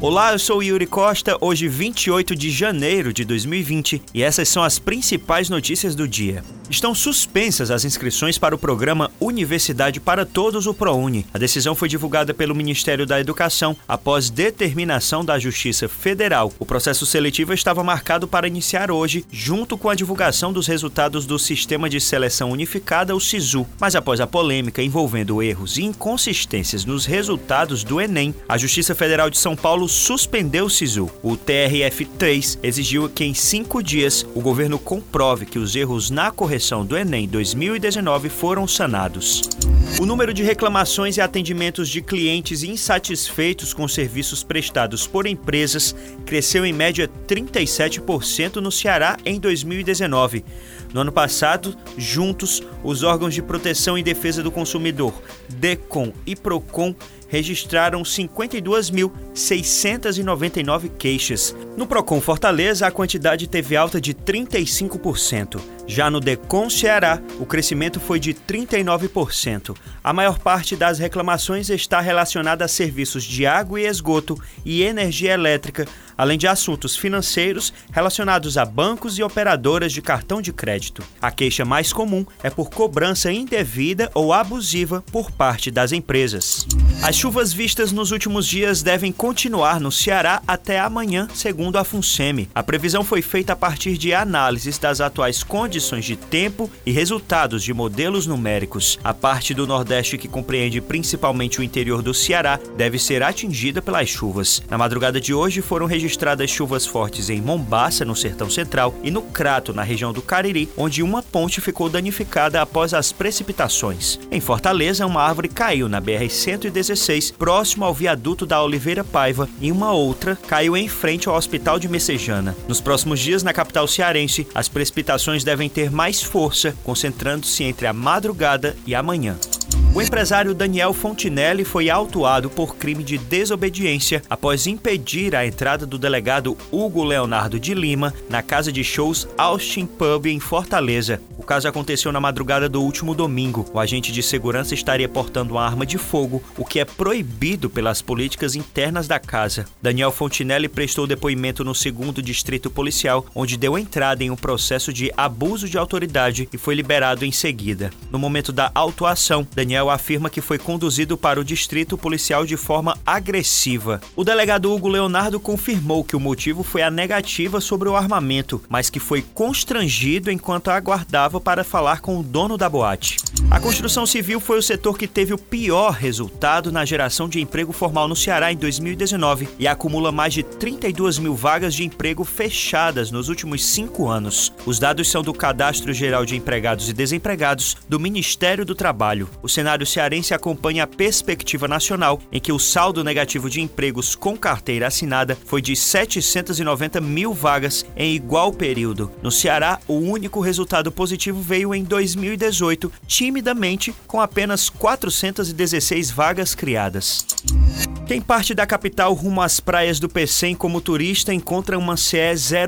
Olá, eu sou Yuri Costa, hoje 28 de janeiro de 2020 e essas são as principais notícias do dia. Estão suspensas as inscrições para o programa Universidade para Todos, o ProUni. A decisão foi divulgada pelo Ministério da Educação após determinação da Justiça Federal. O processo seletivo estava marcado para iniciar hoje, junto com a divulgação dos resultados do Sistema de Seleção Unificada, o SISU. Mas após a polêmica envolvendo erros e inconsistências nos resultados do Enem, a Justiça Federal de São Paulo suspendeu o SISU. O TRF3 exigiu que em cinco dias o governo comprove que os erros na correção do Enem 2019 foram sanados. O número de reclamações e atendimentos de clientes insatisfeitos com serviços prestados por empresas cresceu em média 37% no Ceará em 2019. No ano passado, juntos, os órgãos de proteção e defesa do consumidor, DECOM e PROCON, registraram 52.699 queixas. No Procon Fortaleza, a quantidade teve alta de 35%. Já no Decon Ceará, o crescimento foi de 39%. A maior parte das reclamações está relacionada a serviços de água e esgoto e energia elétrica, além de assuntos financeiros relacionados a bancos e operadoras de cartão de crédito. A queixa mais comum é por cobrança indevida ou abusiva por parte das empresas. As chuvas vistas nos últimos dias devem continuar no Ceará até amanhã, segundo a FUNSEMI. A previsão foi feita a partir de análises das atuais condições de tempo e resultados de modelos numéricos. A parte do Nordeste que compreende principalmente o interior do Ceará deve ser atingida pelas chuvas. Na madrugada de hoje foram registradas chuvas fortes em Mombaça, no Sertão Central, e no Crato, na região do Cariri, onde uma ponte ficou danificada após as precipitações. Em Fortaleza, uma árvore caiu na BR-116, próximo ao viaduto da Oliveira Paiva, e uma outra caiu em frente ao Hospital de Messejana. Nos próximos dias, na capital cearense, as precipitações devem ter mais força, concentrando-se entre a madrugada e a manhã. O empresário Daniel Fontinelli foi autuado por crime de desobediência após impedir a entrada do delegado Hugo Leonardo de Lima na casa de shows Austin Pub em Fortaleza. O caso aconteceu na madrugada do último domingo. O agente de segurança estaria portando uma arma de fogo, o que é proibido pelas políticas internas da casa. Daniel Fontinelli prestou depoimento no segundo distrito policial, onde deu entrada em um processo de abuso de autoridade e foi liberado em seguida. No momento da autuação, Daniel afirma que foi conduzido para o distrito policial de forma agressiva. O delegado Hugo Leonardo confirmou que o motivo foi a negativa sobre o armamento, mas que foi constrangido enquanto aguardava para falar com o dono da boate. A construção civil foi o setor que teve o pior resultado na geração de emprego formal no Ceará em 2019 e acumula mais de 32 mil vagas de emprego fechadas nos últimos cinco anos. Os dados são do Cadastro Geral de Empregados e Desempregados do Ministério do Trabalho. O cenário cearense acompanha a perspectiva nacional, em que o saldo negativo de empregos com carteira assinada foi de 790 mil vagas em igual período. No Ceará, o único resultado positivo veio em 2018, timidamente, com apenas 416 vagas criadas. Quem parte da capital rumo às praias do Pecém como turista encontra uma CE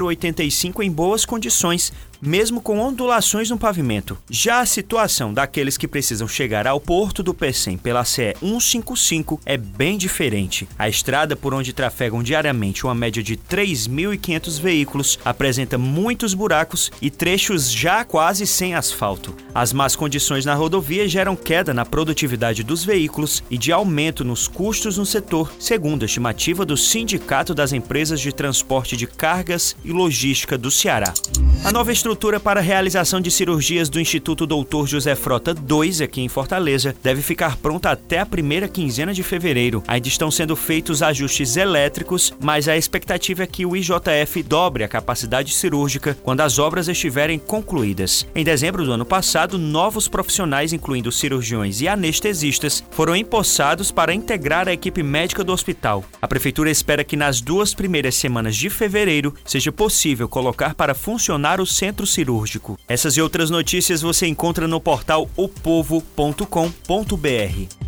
085 em boas condições, mesmo com ondulações no pavimento. Já a situação daqueles que precisam chegar ao porto do Pecém pela CE 155 é bem diferente. A estrada por onde trafegam diariamente uma média de 3.500 veículos apresenta muitos buracos e trechos já quase sem asfalto. As más condições na rodovia geram queda na produtividade dos veículos e de aumento nos custos no setor, segundo a estimativa do Sindicato das Empresas de Transporte de Cargas e Logística do Ceará. A nova estrutura para a realização de cirurgias do Instituto Doutor José Frota II, aqui em Fortaleza, deve ficar pronta até a primeira quinzena de fevereiro. Ainda estão sendo feitos ajustes elétricos, mas a expectativa é que o IJF dobre a capacidade cirúrgica quando as obras estiverem concluídas. Em dezembro do ano passado, novos profissionais, incluindo cirurgiões e anestesistas, foram empossados para integrar a equipe médica do hospital. A prefeitura espera que nas duas primeiras semanas de fevereiro seja possível colocar para funcionar o centro cirúrgico. Essas e outras notícias você encontra no portal opovo.com.br.